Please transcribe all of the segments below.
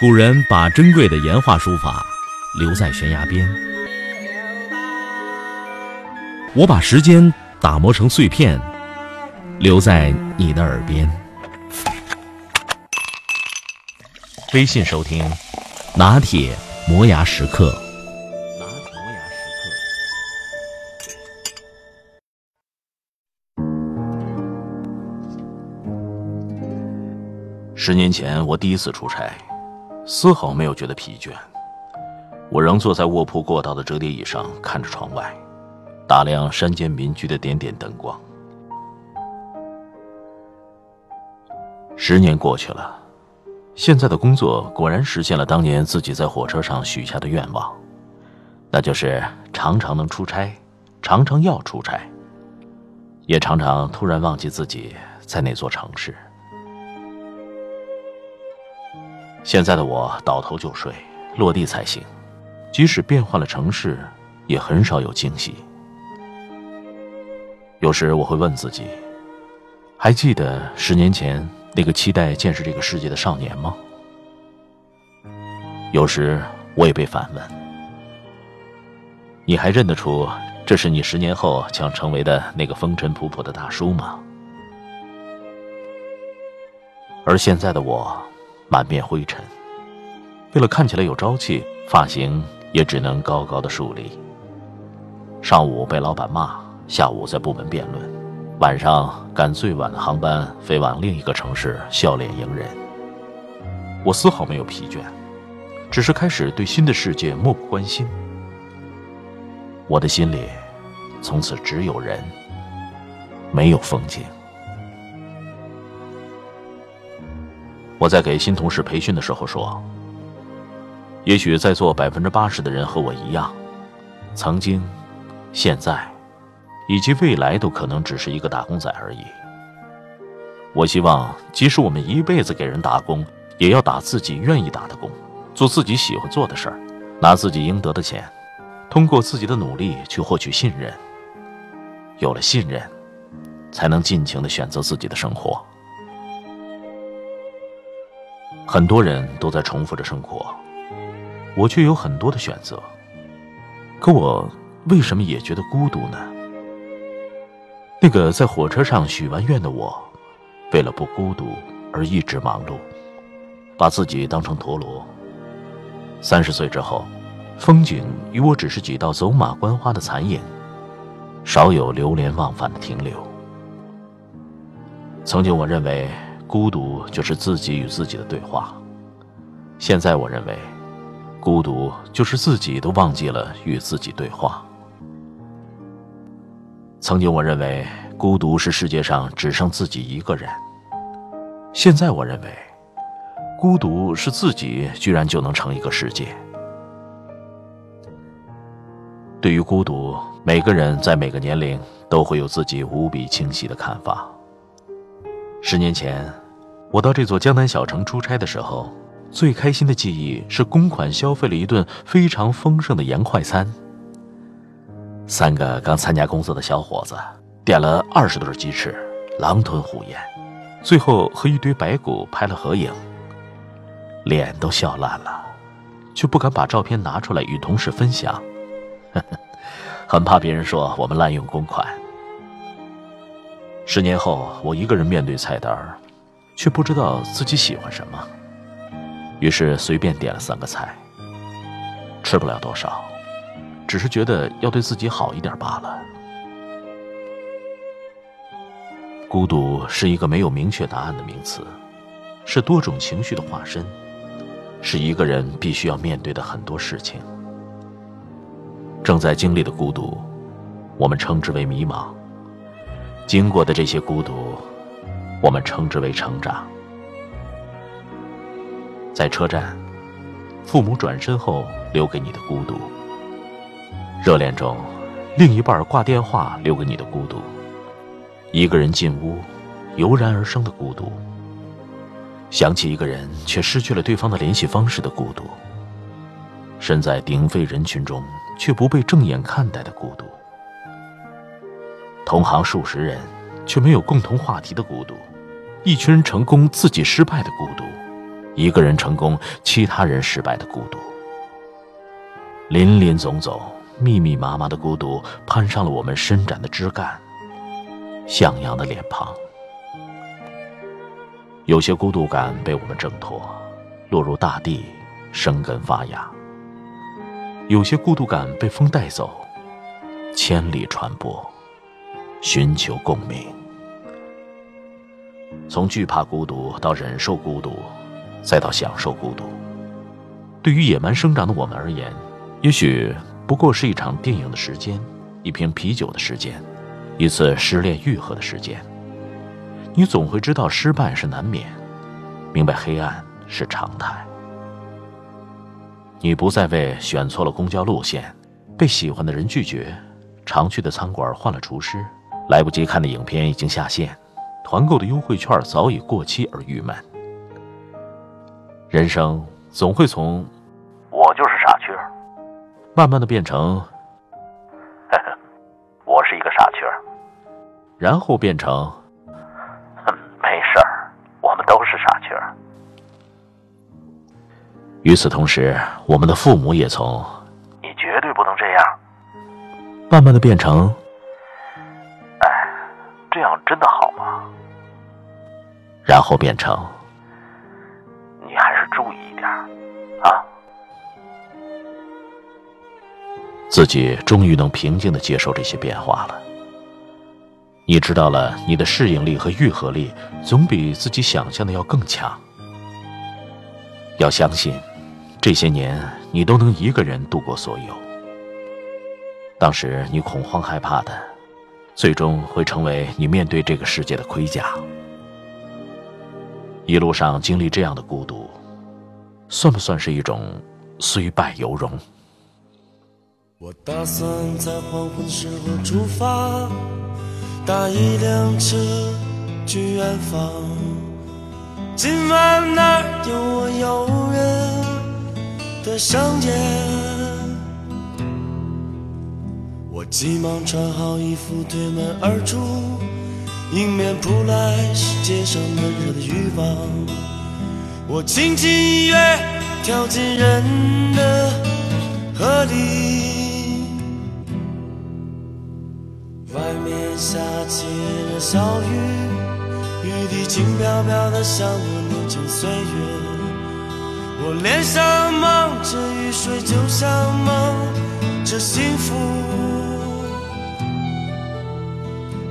古人把珍贵的岩画书法留在悬崖边，我把时间打磨成碎片，留在你的耳边。微信收听，拿铁磨牙时刻。拿铁磨牙时刻。十年前，我第一次出差。丝毫没有觉得疲倦，我仍坐在卧铺过道的折叠椅上，看着窗外，打量山间民居的点点灯光。十年过去了，现在的工作果然实现了当年自己在火车上许下的愿望，那就是常常能出差，常常要出差，也常常突然忘记自己在那座城市。现在的我倒头就睡，落地才醒。即使变换了城市，也很少有惊喜。有时我会问自己：还记得十年前那个期待见识这个世界的少年吗？有时我也被反问：你还认得出这是你十年后将成为的那个风尘仆仆的大叔吗？而现在的我。满面灰尘，为了看起来有朝气，发型也只能高高的竖立。上午被老板骂，下午在部门辩论，晚上赶最晚的航班飞往另一个城市，笑脸迎人。我丝毫没有疲倦，只是开始对新的世界漠不关心。我的心里，从此只有人，没有风景。我在给新同事培训的时候说：“也许在座百分之八十的人和我一样，曾经、现在，以及未来都可能只是一个打工仔而已。我希望，即使我们一辈子给人打工，也要打自己愿意打的工，做自己喜欢做的事儿，拿自己应得的钱，通过自己的努力去获取信任。有了信任，才能尽情的选择自己的生活。”很多人都在重复着生活，我却有很多的选择。可我为什么也觉得孤独呢？那个在火车上许完愿的我，为了不孤独而一直忙碌，把自己当成陀螺。三十岁之后，风景与我只是几道走马观花的残影，少有流连忘返的停留。曾经我认为。孤独就是自己与自己的对话。现在我认为，孤独就是自己都忘记了与自己对话。曾经我认为，孤独是世界上只剩自己一个人。现在我认为，孤独是自己居然就能成一个世界。对于孤独，每个人在每个年龄都会有自己无比清晰的看法。十年前，我到这座江南小城出差的时候，最开心的记忆是公款消费了一顿非常丰盛的洋快餐。三个刚参加工作的小伙子点了二十对鸡翅，狼吞虎咽，最后和一堆白骨拍了合影，脸都笑烂了，却不敢把照片拿出来与同事分享，很怕别人说我们滥用公款。十年后，我一个人面对菜单，却不知道自己喜欢什么，于是随便点了三个菜。吃不了多少，只是觉得要对自己好一点罢了。孤独是一个没有明确答案的名词，是多种情绪的化身，是一个人必须要面对的很多事情。正在经历的孤独，我们称之为迷茫。经过的这些孤独，我们称之为成长。在车站，父母转身后留给你的孤独；热恋中，另一半挂电话留给你的孤独；一个人进屋，油然而生的孤独；想起一个人却失去了对方的联系方式的孤独；身在鼎沸人群中却不被正眼看待的孤独。同行数十人，却没有共同话题的孤独；一群人成功，自己失败的孤独；一个人成功，其他人失败的孤独。林林总总、密密麻麻的孤独，攀上了我们伸展的枝干、向阳的脸庞。有些孤独感被我们挣脱，落入大地，生根发芽；有些孤独感被风带走，千里传播，寻求共鸣。从惧怕孤独到忍受孤独，再到享受孤独，对于野蛮生长的我们而言。也许不过是一场电影的时间，一瓶啤酒的时间，一次失恋愈合的时间。你总会知道失败是难免，明白黑暗是常态。你不再为选错了公交路线、被喜欢的人拒绝、常去的餐馆换了厨师、来不及看的影片已经下线、团购的优惠券早已过期而郁闷。人生总会从“我就是傻缺”。慢慢的变成，我是一个傻缺然后变成，没事儿，我们都是傻缺与此同时，我们的父母也从“你绝对不能这样”，慢慢的变成，哎，这样真的好吗？然后变成，你还是注意一点啊。自己终于能平静的接受这些变化了。你知道了，你的适应力和愈合力总比自己想象的要更强。要相信，这些年你都能一个人度过所有。当时你恐慌害怕的，最终会成为你面对这个世界的盔甲。一路上经历这样的孤独，算不算是一种虽败犹荣？我打算在黄昏时候出发，搭一辆车去远方。今晚那儿有我诱人的香烟。急忙穿好衣服，推门而出，迎面扑来是街上闷热的欲望。我轻轻一跃，跳进人的河里。外面下起了小雨，雨滴轻飘飘的，像我年轻岁月。我脸上蒙着雨水，就像蒙着幸福。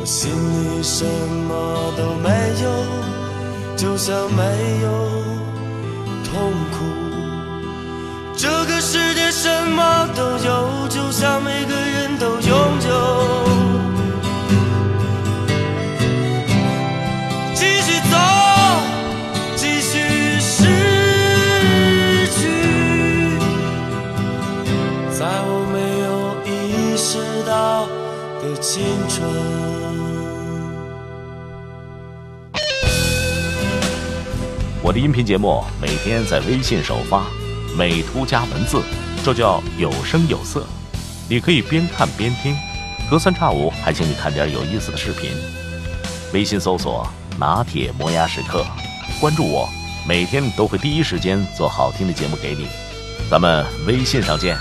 我心里什么都没有，就像没有痛苦。这个世界什么都有，就像每个人都我的音频节目每天在微信首发，美图加文字，这叫有声有色。你可以边看边听，隔三差五还请你看点有意思的视频。微信搜索“拿铁磨牙时刻”，关注我，每天都会第一时间做好听的节目给你。咱们微信上见。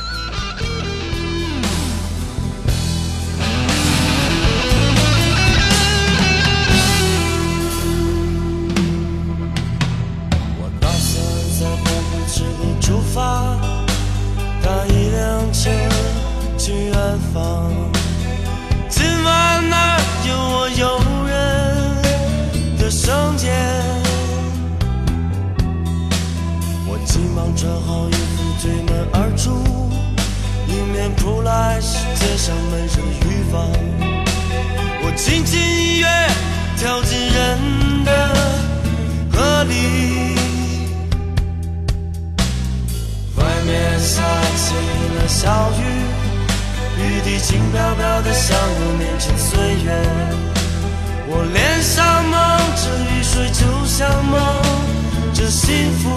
方。今晚哪有我诱人的瞬间？我急忙穿好衣服，推门而出，迎面扑来是街上闷热的欲望。我轻轻一跃，跳进人的河里。外面下起了小雨，雨滴轻飘飘的，像我年轻岁月。我脸上蒙着雨水，就像蒙着幸福。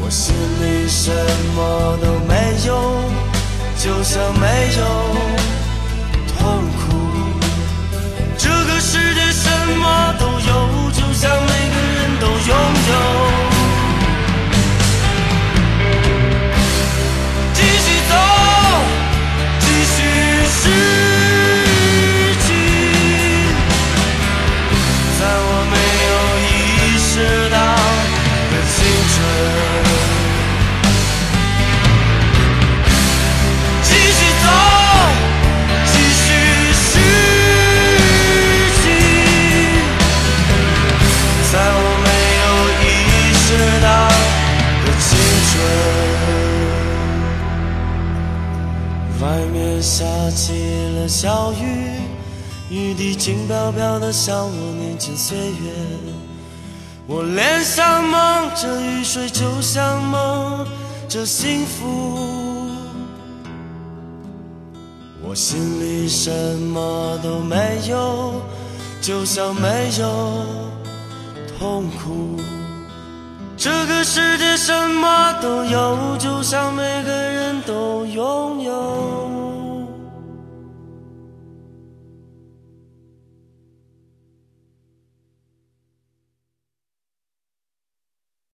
我心里什么都没有，就像没有青春继续走，继续失去，在我没有意识到的青春，外面下起了小雨，雨滴轻飘飘的，像我年轻岁月。我脸上蒙着雨水，就像蒙着幸福。我心里什么都没有，就像没有痛苦。这个世界什么都有，就像每个人都拥有。